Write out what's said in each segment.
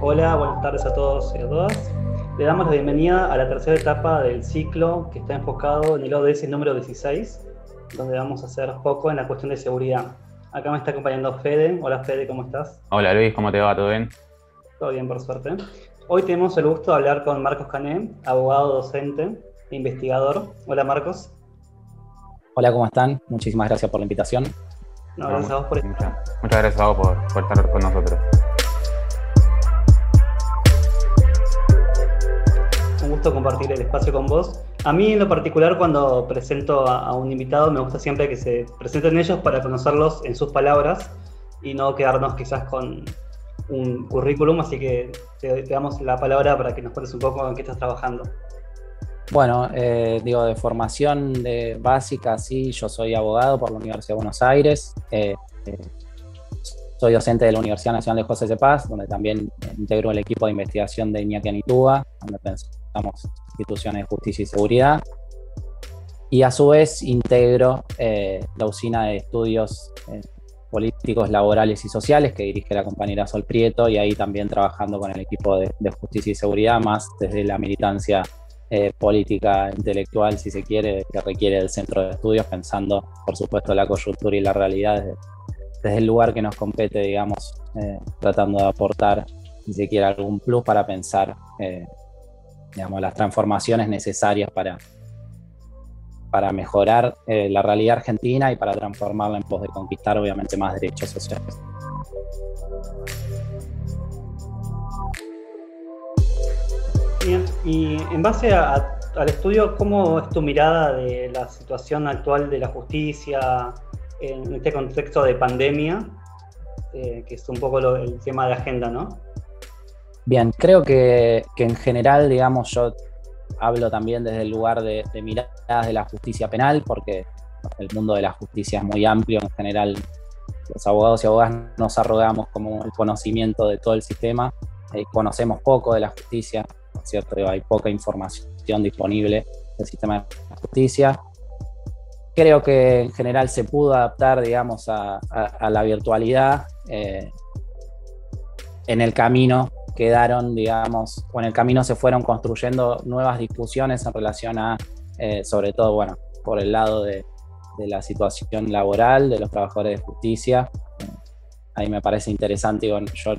Hola, buenas tardes a todos y a todas. Le damos la bienvenida a la tercera etapa del ciclo que está enfocado en el ODS número 16, donde vamos a hacer foco en la cuestión de seguridad. Acá me está acompañando Fede. Hola Fede, ¿cómo estás? Hola Luis, ¿cómo te va? ¿Todo bien? Todo bien, por suerte. Hoy tenemos el gusto de hablar con Marcos Cané, abogado, docente investigador. Hola Marcos. Hola, ¿cómo están? Muchísimas gracias por la invitación. No, gracias a vos por muchas, muchas gracias a vos por, por estar con nosotros. un gusto compartir el espacio con vos. A mí en lo particular cuando presento a, un invitado me gusta siempre que se presenten ellos para conocerlos en sus palabras y no quedarnos quizás con un currículum, así que te, damos la palabra para que nos cuentes un poco en qué estás trabajando. Bueno, eh, digo, de formación de básica, sí, yo soy abogado por la Universidad de Buenos Aires. Eh, eh, soy docente de la Universidad Nacional de José de Paz, donde también integro el equipo de investigación de Iñaki Anitúa, donde instituciones de justicia y seguridad. Y a su vez integro eh, la usina de estudios políticos, laborales y sociales que dirige la compañera Sol Prieto y ahí también trabajando con el equipo de, justicia y seguridad, más desde la militancia eh, política, intelectual, si se quiere, que requiere el centro de estudios, pensando, por supuesto, la coyuntura y la realidad desde, el lugar que nos compete, digamos, tratando de aportar, si se quiere, algún plus para pensar digamos, las transformaciones necesarias para, para mejorar eh, la realidad argentina y para transformarla en pos de conquistar obviamente más derechos sociales. Bien, y en base al estudio, ¿cómo es tu mirada de la situación actual de la justicia en este contexto de pandemia, eh, que es un poco el tema de agenda, ¿no? Bien, creo que, en general, digamos, yo hablo también desde el lugar de, miradas de la justicia penal, porque el mundo de la justicia es muy amplio, en general los abogados y abogadas nos arrogamos como el conocimiento de todo el sistema, eh, conocemos poco de la justicia, ¿cierto? Hay poca información disponible del sistema de justicia. Creo que en general se pudo adaptar, digamos, a, la virtualidad eh, en el camino quedaron, digamos, o en el camino se fueron construyendo nuevas discusiones en relación a, eh, sobre todo, bueno, por el lado de, la situación laboral de los trabajadores de justicia. Ahí me parece interesante, yo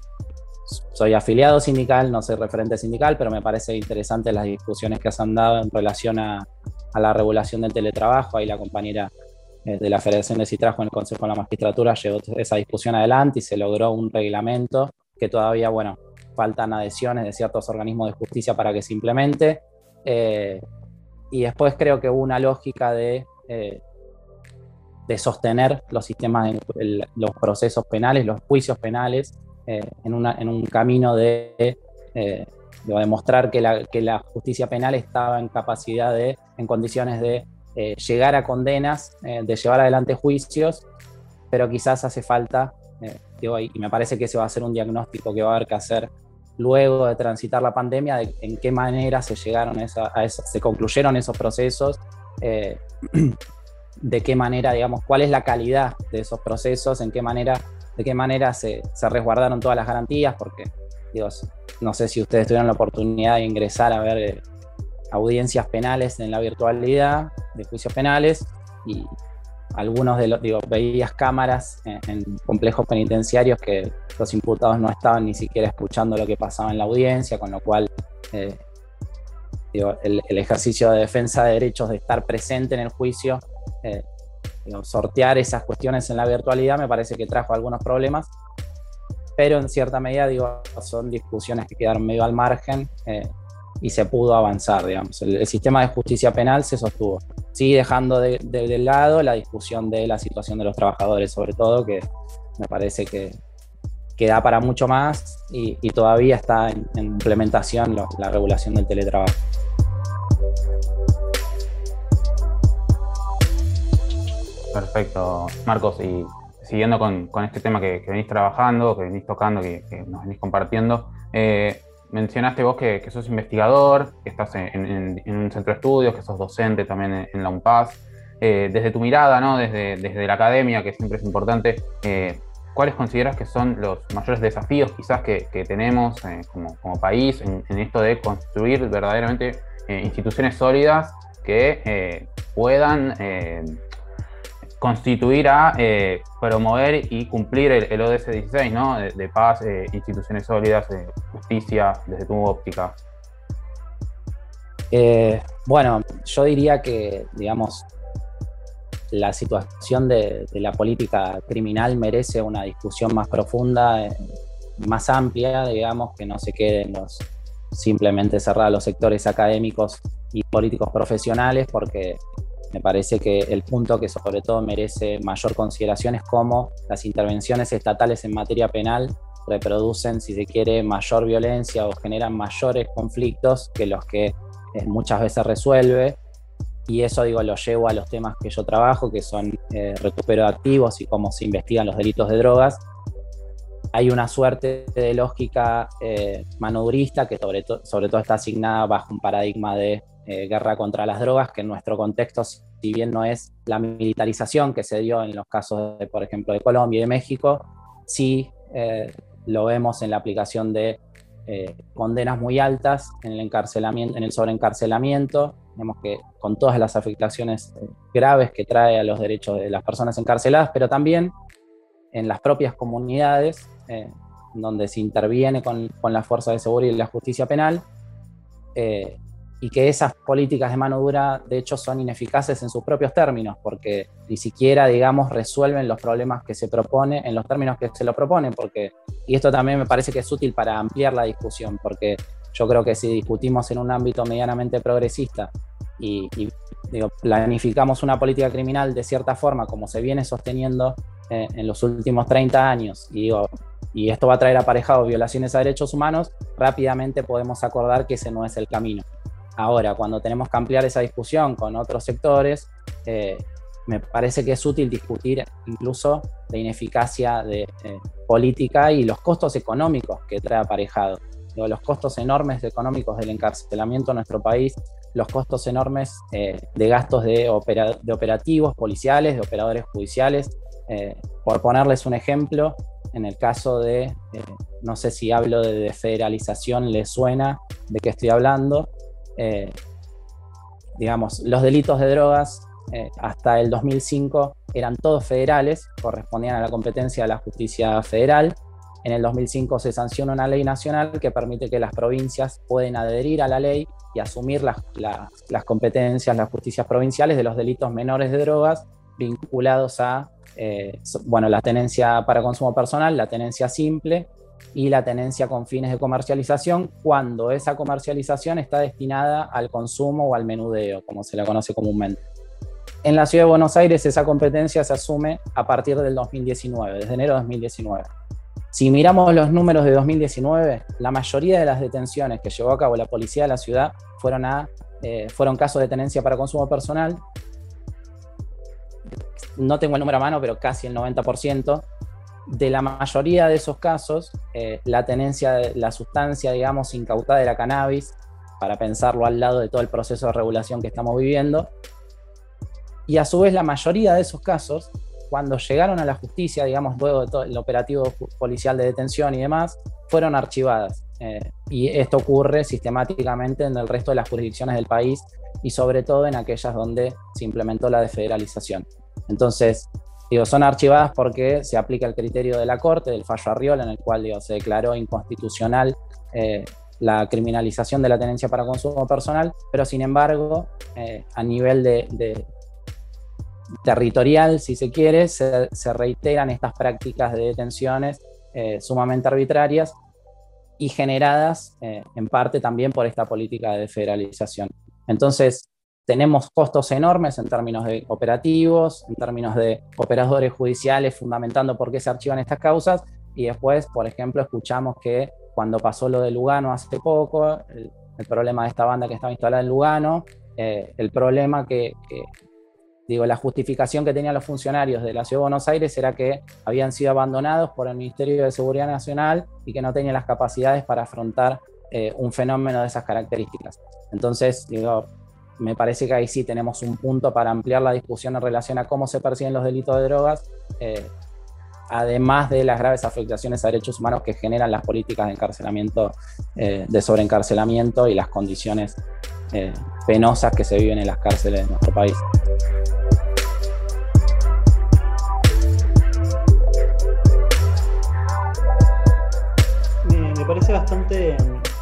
soy afiliado sindical, no soy referente sindical, pero me parece interesante las discusiones que se han dado en relación a, la regulación del teletrabajo. Ahí la compañera eh, de la Federación de Citrajo en el Consejo de la Magistratura llevó esa discusión adelante y se logró un reglamento que todavía, bueno, faltan adhesiones de ciertos organismos de justicia para que se implemente. Eh, y después creo que hubo una lógica de, eh, de sostener los sistemas, los procesos penales, los juicios penales, eh, en, un camino de, demostrar que la, justicia penal estaba en capacidad de, en condiciones de llegar a condenas, de llevar adelante juicios, pero quizás hace falta, y me parece que ese va a ser un diagnóstico que va a haber que hacer luego de transitar la pandemia, de en qué manera se llegaron a, se concluyeron esos procesos, eh, de qué manera, digamos, cuál es la calidad de esos procesos, en qué manera, de qué manera se, resguardaron todas las garantías, porque, digo, no sé si ustedes tuvieron la oportunidad de ingresar a ver eh, audiencias penales en la virtualidad de juicios penales y, algunos de los, digo, veías cámaras en, complejos penitenciarios que los imputados no estaban ni siquiera escuchando lo que pasaba en la audiencia, con lo cual eh, digo, el, ejercicio de defensa de derechos de estar presente en el juicio, eh, sortear esas cuestiones en la virtualidad me parece que trajo algunos problemas, pero en cierta medida digo, son discusiones que quedaron medio al margen. Eh, y se pudo avanzar, digamos. El, sistema de justicia penal se sostuvo. Sí, dejando de, lado la discusión de la situación de los trabajadores, sobre todo, que me parece que, que da para mucho más y, todavía está en, implementación la regulación del teletrabajo. Perfecto, Marcos. Y siguiendo con, este tema que, venís trabajando, que venís tocando, que, nos venís compartiendo, eh, mencionaste vos que, sos investigador, que estás en, un centro de estudios, que sos docente también en, la UNPAS. Eh, desde tu mirada, ¿no? desde, desde la academia, que siempre es importante, eh, ¿cuáles consideras que son los mayores desafíos quizás que, tenemos como, como, país en, esto de construir verdaderamente instituciones sólidas que puedan constituir a eh, promover y cumplir el, ODS 16, ¿no? De, paz, eh, instituciones sólidas, eh, justicia, desde tu óptica. bueno, yo diría que, digamos, la situación de, la política criminal merece una discusión más profunda, más amplia, digamos, que no se queden los simplemente cerrar los sectores académicos y políticos profesionales, porque me parece que el punto que sobre todo merece mayor consideración es cómo las intervenciones estatales en materia penal reproducen, si se quiere, mayor violencia o generan mayores conflictos que los que eh, muchas veces resuelve. Y eso, digo, lo llevo a los temas que yo trabajo, que son eh, recupero de activos y cómo se investigan los delitos de drogas. Hay una suerte de lógica eh, manudrista que sobre todo está asignada bajo un paradigma de eh, guerra contra las drogas, que en nuestro contexto, si bien no es la militarización que se dio en los casos, de, por ejemplo, de Colombia y de México, sí eh, lo vemos en la aplicación de eh, condenas muy altas en el, encarcelamiento, en el sobreencarcelamiento, vemos que con todas las afectaciones graves que trae a los derechos de las personas encarceladas, pero también en las propias comunidades, donde se interviene con, con, la fuerza de seguridad y la justicia penal, y que esas políticas de mano dura, de hecho, son ineficaces en sus propios términos, porque ni siquiera, digamos, resuelven los problemas que se propone en los términos que se lo proponen, porque, y esto también me parece que es útil para ampliar la discusión, porque yo creo que si discutimos en un ámbito medianamente progresista y, planificamos una política criminal de cierta forma, como se viene sosteniendo eh, en los últimos 30 años, y digo, y esto va a traer aparejado violaciones a derechos humanos, rápidamente podemos acordar que ese no es el camino. Ahora, cuando tenemos que ampliar esa discusión con otros sectores, eh, me parece que es útil discutir incluso la ineficacia de eh, política y los costos económicos que trae aparejado. los costos enormes económicos del encarcelamiento en nuestro país, los costos enormes eh, de gastos de, operativos policiales, de operadores judiciales. por ponerles un ejemplo, en el caso de, no sé si hablo de federalización, les suena de qué estoy hablando, eh, digamos, los delitos de drogas eh, hasta el 2005 eran todos federales, correspondían a la competencia de la justicia federal. En el 2005 se sanciona una ley nacional que permite que las provincias pueden adherir a la ley y asumir las, competencias, las justicias provinciales de los delitos menores de drogas vinculados a eh, bueno, la tenencia para consumo personal, la tenencia simple y la tenencia con fines de comercialización cuando esa comercialización está destinada al consumo o al menudeo, como se la conoce comúnmente. En la ciudad de Buenos Aires esa competencia se asume a partir del 2019, desde enero de 2019. Si miramos los números de 2019, la mayoría de las detenciones que llevó a cabo la policía de la ciudad fueron, a, eh, fueron casos de tenencia para consumo personal. No tengo el número a mano, pero casi el 90% de la mayoría de esos casos, eh, la tenencia de la sustancia, digamos, incautada de la cannabis, para pensarlo al lado de todo el proceso de regulación que estamos viviendo. Y a su vez, la mayoría de esos casos, cuando llegaron a la justicia, digamos, luego de todo el operativo policial de detención y demás, fueron archivadas. Eh, y esto ocurre sistemáticamente en el resto de las jurisdicciones del país y sobre todo en aquellas donde se implementó la desfederalización. Entonces, Digo, son archivadas porque se aplica el criterio de la Corte, del fallo Arriola, en el cual se declaró inconstitucional eh, la criminalización de la tenencia para consumo personal, pero sin embargo, eh, a nivel de, territorial, si se quiere, se, reiteran estas prácticas de detenciones eh, sumamente arbitrarias y generadas en parte también por esta política de federalización. Entonces, tenemos costos enormes en términos de operativos, en términos de operadores judiciales fundamentando por qué se archivan estas causas y después, por ejemplo, escuchamos que cuando pasó lo de Lugano hace poco, el, problema de esta banda que estaba instalada en Lugano, eh, el problema que, digo, la justificación que tenían los funcionarios de la Ciudad de Buenos Aires era que habían sido abandonados por el Ministerio de Seguridad Nacional y que no tenían las capacidades para afrontar eh, un fenómeno de esas características. Entonces, digo, me parece que ahí sí tenemos un punto para ampliar la discusión en relación a cómo se persiguen los delitos de drogas, eh, además de las graves afectaciones a derechos humanos que generan las políticas de encarcelamiento, eh, de sobreencarcelamiento y las condiciones eh, penosas que se viven en las cárceles de nuestro país. Me, parece bastante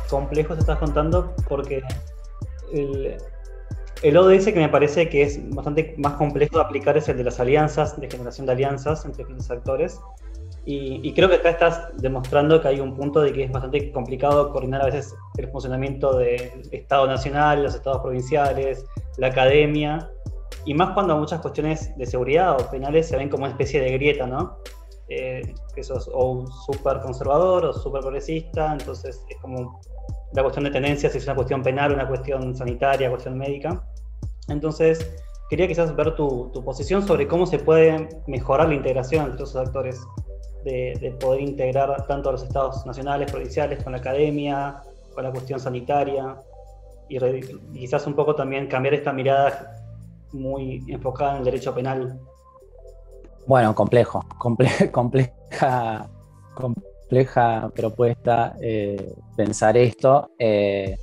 complejo que estás contando porque el, el ODS que me parece que es bastante más complejo de aplicar es el de las alianzas, de generación de alianzas entre diferentes actores. Y, creo que acá estás demostrando que hay un punto de que es bastante complicado coordinar a veces el funcionamiento del Estado Nacional, los estados provinciales, la academia, y más cuando muchas cuestiones de seguridad o penales se ven como una especie de grieta, ¿no? Eh, que sos o un súper conservador o súper progresista, entonces es como la cuestión de tendencias, es una cuestión penal, una cuestión sanitaria, cuestión médica. Entonces, quería quizás ver tu, posición sobre cómo se puede mejorar la integración entre esos actores, de, poder integrar tanto a los estados nacionales, provinciales, con la academia, con la cuestión sanitaria, y, quizás un poco también cambiar esta mirada muy enfocada en el derecho penal. Bueno, complejo, compleja, compleja propuesta eh, pensar esto. Eh,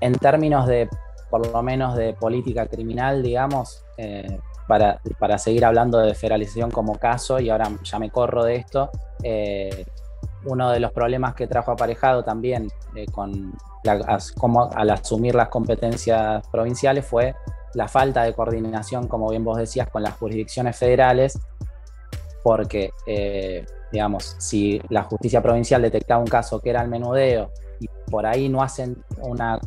en términos de por lo menos de política criminal, digamos, eh, para, para, seguir hablando de federalización como caso, y ahora ya me corro de esto, eh, uno de los problemas que trajo aparejado también eh, con como al asumir las competencias provinciales fue la falta de coordinación, como bien vos decías, con las jurisdicciones federales, porque, digamos, si la justicia provincial detectaba un caso que era el menudeo y por ahí no hacen una,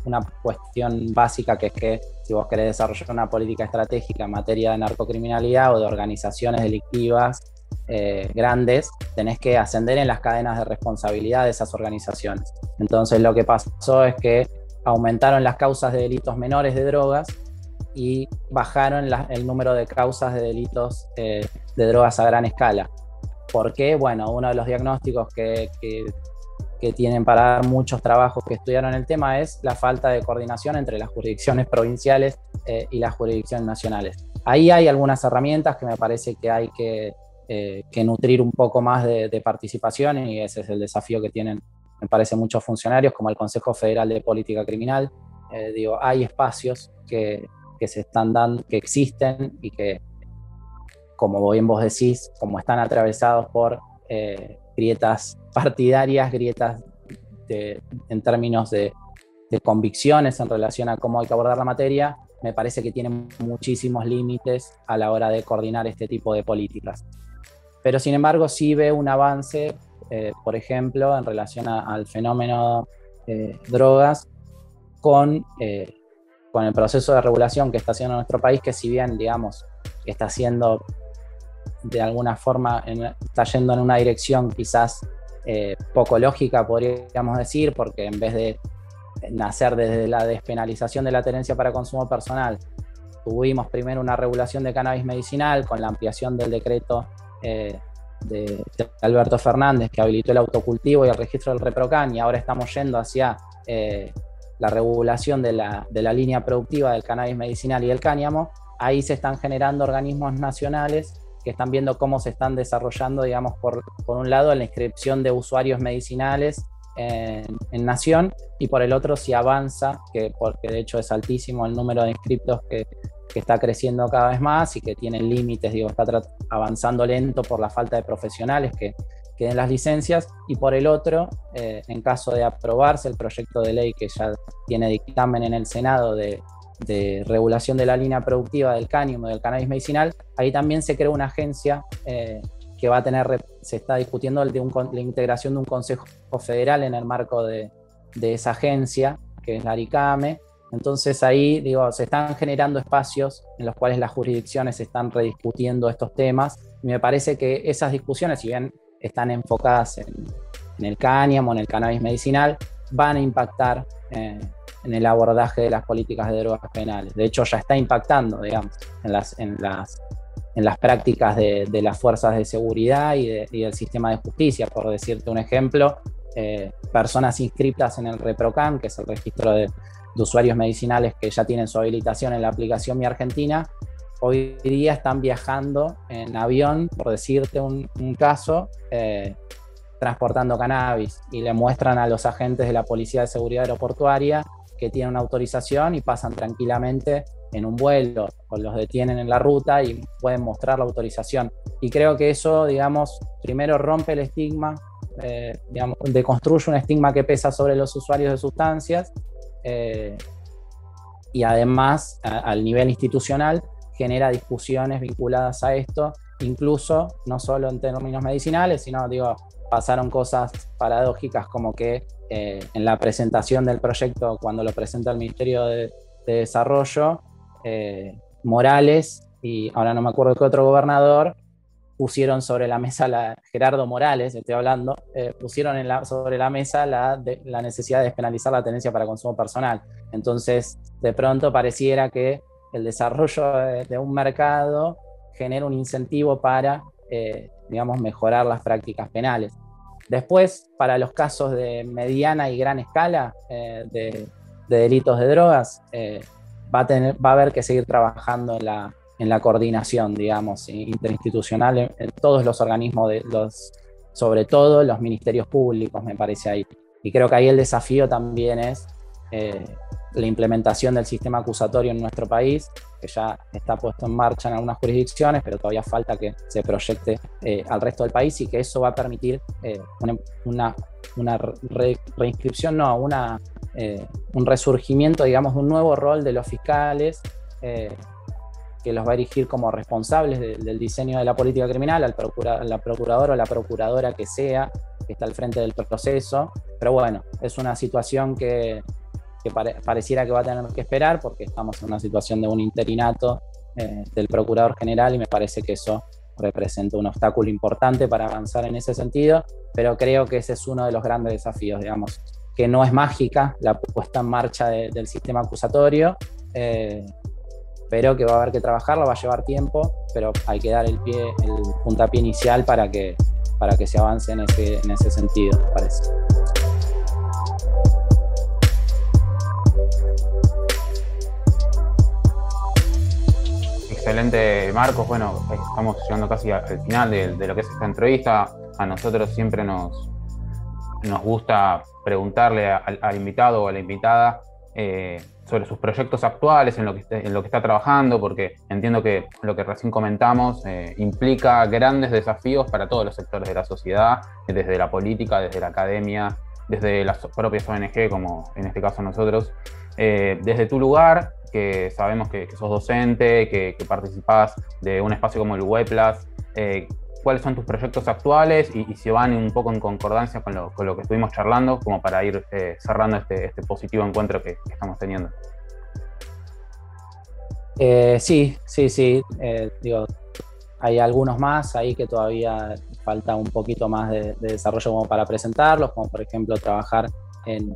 cuestión básica que es que si vos querés desarrollar una política estratégica en materia de narcocriminalidad o de organizaciones delictivas eh, grandes, tenés que ascender en las cadenas de responsabilidad de esas organizaciones. Entonces lo que pasó es que aumentaron las causas de delitos menores de drogas y bajaron el número de causas de delitos eh, de drogas a gran escala. ¿Por qué? Bueno, uno de los diagnósticos que que tienen para dar muchos trabajos que estudiaron el tema es la falta de coordinación entre las jurisdicciones provinciales eh, y las jurisdicciones nacionales. Ahí hay algunas herramientas que me parece que hay que, eh, nutrir un poco más de, participación y ese es el desafío que tienen, me parece, muchos funcionarios como el Consejo Federal de Política Criminal. Eh, digo, hay espacios que, que se están dando, que existen y que, como bien vos decís, como están atravesados por grietas partidarias, grietas en términos de, convicciones en relación a cómo hay que abordar la materia, me parece que tienen muchísimos límites a la hora de coordinar este tipo de políticas. Pero sin embargo sí ve un avance, eh, por ejemplo, en relación al fenómeno eh, drogas con, eh, con el proceso de regulación que está haciendo nuestro país, que si bien, digamos, está haciendo de alguna forma, está yendo en una dirección quizás eh, poco lógica, podríamos decir, porque en vez de nacer desde la despenalización de la tenencia para consumo personal, tuvimos primero una regulación de cannabis medicinal con la ampliación del decreto eh, de, Alberto Fernández que habilitó el autocultivo y el registro del ReproCan y ahora estamos yendo hacia eh, la regulación de la, de la línea productiva del cannabis medicinal y el cáñamo, ahí se están generando organismos nacionales que están viendo cómo se están desarrollando, digamos, por, por un lado, la inscripción de usuarios medicinales en, Nación y por el otro si avanza, que porque de hecho es altísimo el número de inscriptos que, que está creciendo cada vez más y que tiene límites, digo, está avanzando lento por la falta de profesionales que, que den las licencias. Y por el otro, eh, en caso de aprobarse el proyecto de ley que ya tiene dictamen en el Senado de, de regulación de la línea productiva del cáñamo del cannabis medicinal, ahí también se creó una agencia eh, que va a tener, se está discutiendo de la integración de un consejo federal en el marco de, esa agencia, que es la ARICAME. Entonces ahí, digo, se están generando espacios en los cuales las jurisdicciones están rediscutiendo estos temas. Me parece que esas discusiones, si bien están enfocadas en, el cáñamo, en el cannabis medicinal, van a impactar eh, en el abordaje de las políticas de drogas penales. De hecho, ya está impactando, digamos, en las, en las, en las prácticas de, las fuerzas de seguridad y, del sistema de justicia. Por decirte un ejemplo, personas inscritas en el ReproCam, que es el registro de, usuarios medicinales que ya tienen su habilitación en la aplicación Mi Argentina, hoy día están viajando en avión, por decirte un, caso, transportando cannabis y le muestran a los agentes de la Policía de Seguridad Aeroportuaria que tienen una autorización y pasan tranquilamente en un vuelo o los detienen en la ruta y pueden mostrar la autorización. Y creo que eso, digamos, primero rompe el estigma, eh, digamos, deconstruye un estigma que pesa sobre los usuarios de sustancias eh, y además al nivel institucional genera discusiones vinculadas a esto, incluso no solo en términos medicinales, sino digo, pasaron cosas paradójicas como que eh, en la presentación del proyecto, cuando lo presenta el Ministerio de, Desarrollo, eh, Morales y ahora no me acuerdo qué otro gobernador pusieron sobre la mesa, la, Gerardo Morales, estoy hablando, eh, pusieron sobre la mesa la, la necesidad de despenalizar la tenencia para consumo personal. Entonces, de pronto pareciera que el desarrollo de, un mercado genera un incentivo para, digamos, mejorar las prácticas penales. Después, para los casos de mediana y gran escala eh, de, delitos de drogas, eh, va, a tener, va a haber que seguir trabajando en la, en la coordinación, digamos, interinstitucional, en, todos los organismos, de los, sobre todo los ministerios públicos, me parece ahí. Y creo que ahí el desafío también es eh, la implementación del sistema acusatorio en nuestro país, que ya está puesto en marcha en algunas jurisdicciones, pero todavía falta que se proyecte eh, al resto del país y que eso va a permitir eh, una, una, reinscripción, no, una, un resurgimiento, digamos, de un nuevo rol de los fiscales que los va a erigir como responsables del diseño de la política criminal, al procura, la procuradora o la procuradora que sea, que está al frente del proceso. Pero bueno, es una situación que, que pareciera que va a tener que esperar porque estamos en una situación de un interinato eh, del Procurador General y me parece que eso representa un obstáculo importante para avanzar en ese sentido, pero creo que ese es uno de los grandes desafíos, digamos, que no es mágica la puesta en marcha del sistema acusatorio, eh, pero que va a haber que trabajarlo, va a llevar tiempo, pero hay que dar el pie, el puntapié inicial para que, para que se avance en ese, en ese sentido, me parece. Excelente, Marcos. Bueno, estamos llegando casi al final de, lo que es esta entrevista. A nosotros siempre nos, nos gusta preguntarle al, invitado o a la invitada eh, sobre sus proyectos actuales, en lo, que, está trabajando, porque entiendo que lo que recién comentamos eh, implica grandes desafíos para todos los sectores de la sociedad, desde la política, desde la academia, desde las propias ONG, como en este caso nosotros. Eh, desde tu lugar, que sabemos que, sos docente, que, que, participás de un espacio como el WebPlus, eh, ¿cuáles son tus proyectos actuales y, si van un poco en concordancia con lo, con lo, que estuvimos charlando, como para ir eh, cerrando este, este, positivo encuentro que, estamos teniendo? sí, sí, sí. digo, hay algunos más ahí que todavía falta un poquito más de, de desarrollo como para presentarlos, como por ejemplo trabajar en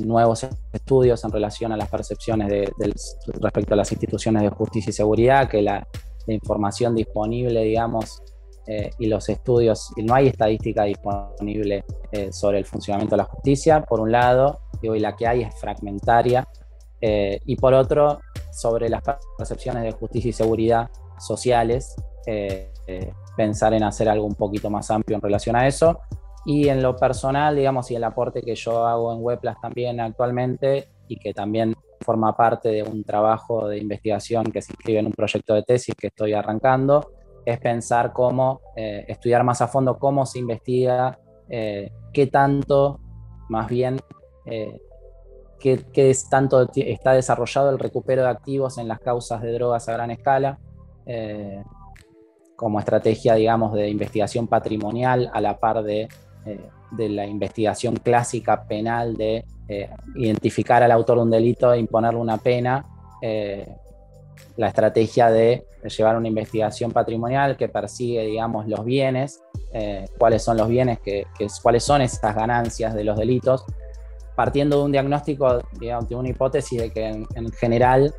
nuevos estudios en relación a las percepciones de, respecto a las instituciones de justicia y seguridad, que la, información disponible, digamos, eh, y los estudios, y no hay estadística disponible eh, sobre el funcionamiento de la justicia, por un lado, y la que hay es fragmentaria, eh, y por otro, sobre las percepciones de justicia y seguridad sociales, pensar en hacer algo un poquito más amplio en relación a eso, y en lo personal, digamos, y el aporte que yo hago en Weblas también actualmente y que también forma parte de un trabajo de investigación que se inscribe en un proyecto de tesis que estoy arrancando, es pensar cómo eh, estudiar más a fondo cómo se investiga, eh, qué tanto, más bien, eh, qué, es tanto está desarrollado el recupero de activos en las causas de drogas a gran escala, como estrategia, digamos, de investigación patrimonial a la par de eh, de la investigación clásica penal de eh, identificar al autor de un delito e imponerle una pena, eh, la estrategia de llevar una investigación patrimonial que persigue, digamos, los bienes, cuáles son los bienes, que, cuáles son esas ganancias de los delitos, partiendo de un diagnóstico, digamos, de una hipótesis de que en, general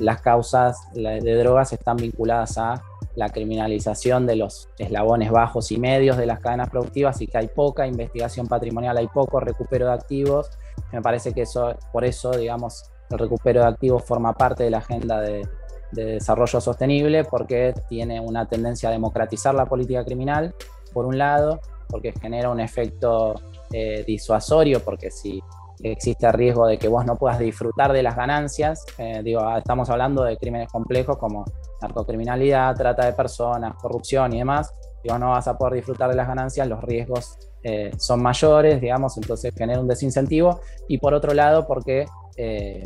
las causas de drogas están vinculadas a la criminalización de los eslabones bajos y medios de las cadenas productivas y que hay poca investigación patrimonial, hay poco recupero de activos. Me parece que eso, por eso, digamos, el recupero de activos forma parte de la agenda de, desarrollo sostenible porque tiene una tendencia a democratizar la política criminal, por un lado, porque genera un efecto eh, disuasorio, porque si existe riesgo de que vos no puedas disfrutar de las ganancias. Eh, digo, ah, estamos hablando de crímenes complejos como narcocriminalidad, trata de personas, corrupción y demás. Y vos no vas a poder disfrutar de las ganancias, los riesgos eh, son mayores, digamos, entonces genera un desincentivo. Y por otro lado, porque eh,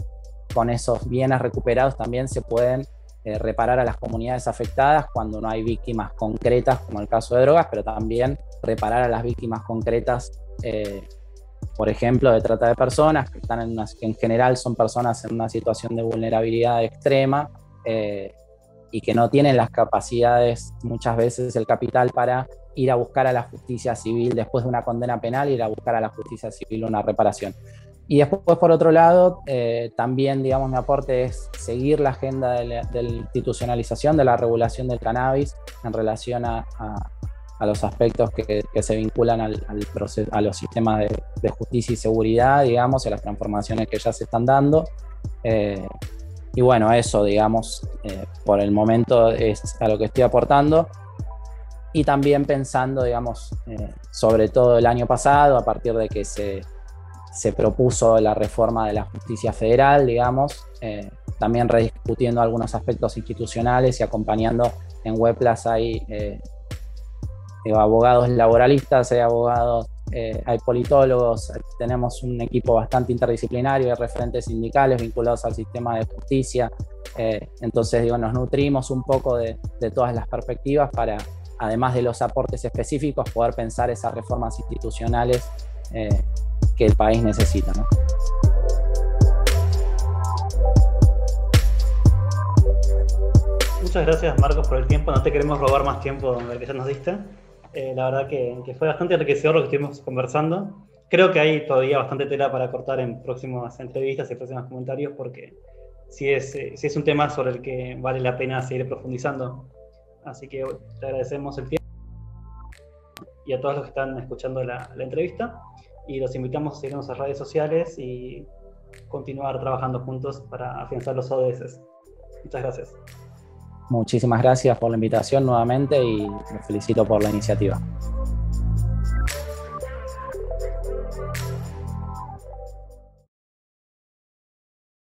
con esos bienes recuperados también se pueden reparar a las comunidades afectadas cuando no hay víctimas concretas, como el caso de drogas, pero también reparar a las víctimas concretas por ejemplo, de trata de personas, que, están en, general son personas en una situación de vulnerabilidad extrema eh, y que no tienen las capacidades, muchas veces el capital para ir a buscar a la justicia civil después de una condena penal, ir a buscar a la justicia civil una reparación. Y después, por otro lado, eh, también, digamos, mi aporte es seguir la agenda de la, institucionalización de la regulación del cannabis en relación a, a los aspectos que, se vinculan al, proceso, a los sistemas de, justicia y seguridad, digamos, y a las transformaciones que ya se están dando. Eh, y bueno, eso, digamos, eh, por el momento es a lo que estoy aportando. Y también pensando, digamos, eh, sobre todo el año pasado, a partir de que se, se propuso la reforma de la justicia federal, digamos, también rediscutiendo algunos aspectos institucionales y acompañando en Weblas hay abogados laboralistas, hay abogados, eh, hay politólogos, tenemos un equipo bastante interdisciplinario de referentes sindicales vinculados al sistema de justicia. Eh, entonces, digo, nos nutrimos un poco de, todas las perspectivas para, además de los aportes específicos, poder pensar esas reformas institucionales eh, que el país necesita. Muchas gracias Marcos por el tiempo, no te queremos robar más tiempo del que ya nos diste. Eh, la verdad que, fue bastante enriquecedor lo que estuvimos conversando. Creo que hay todavía bastante tela para cortar en próximas entrevistas y próximos comentarios porque sí es, eh, es un tema sobre el que vale la pena seguir profundizando. Así que te agradecemos el tiempo y a todos los que están escuchando la, la entrevista y los invitamos a seguirnos a redes sociales y continuar trabajando juntos para afianzar los ODS. Muchas gracias. Muchísimas gracias por la invitación nuevamente y los felicito por la iniciativa.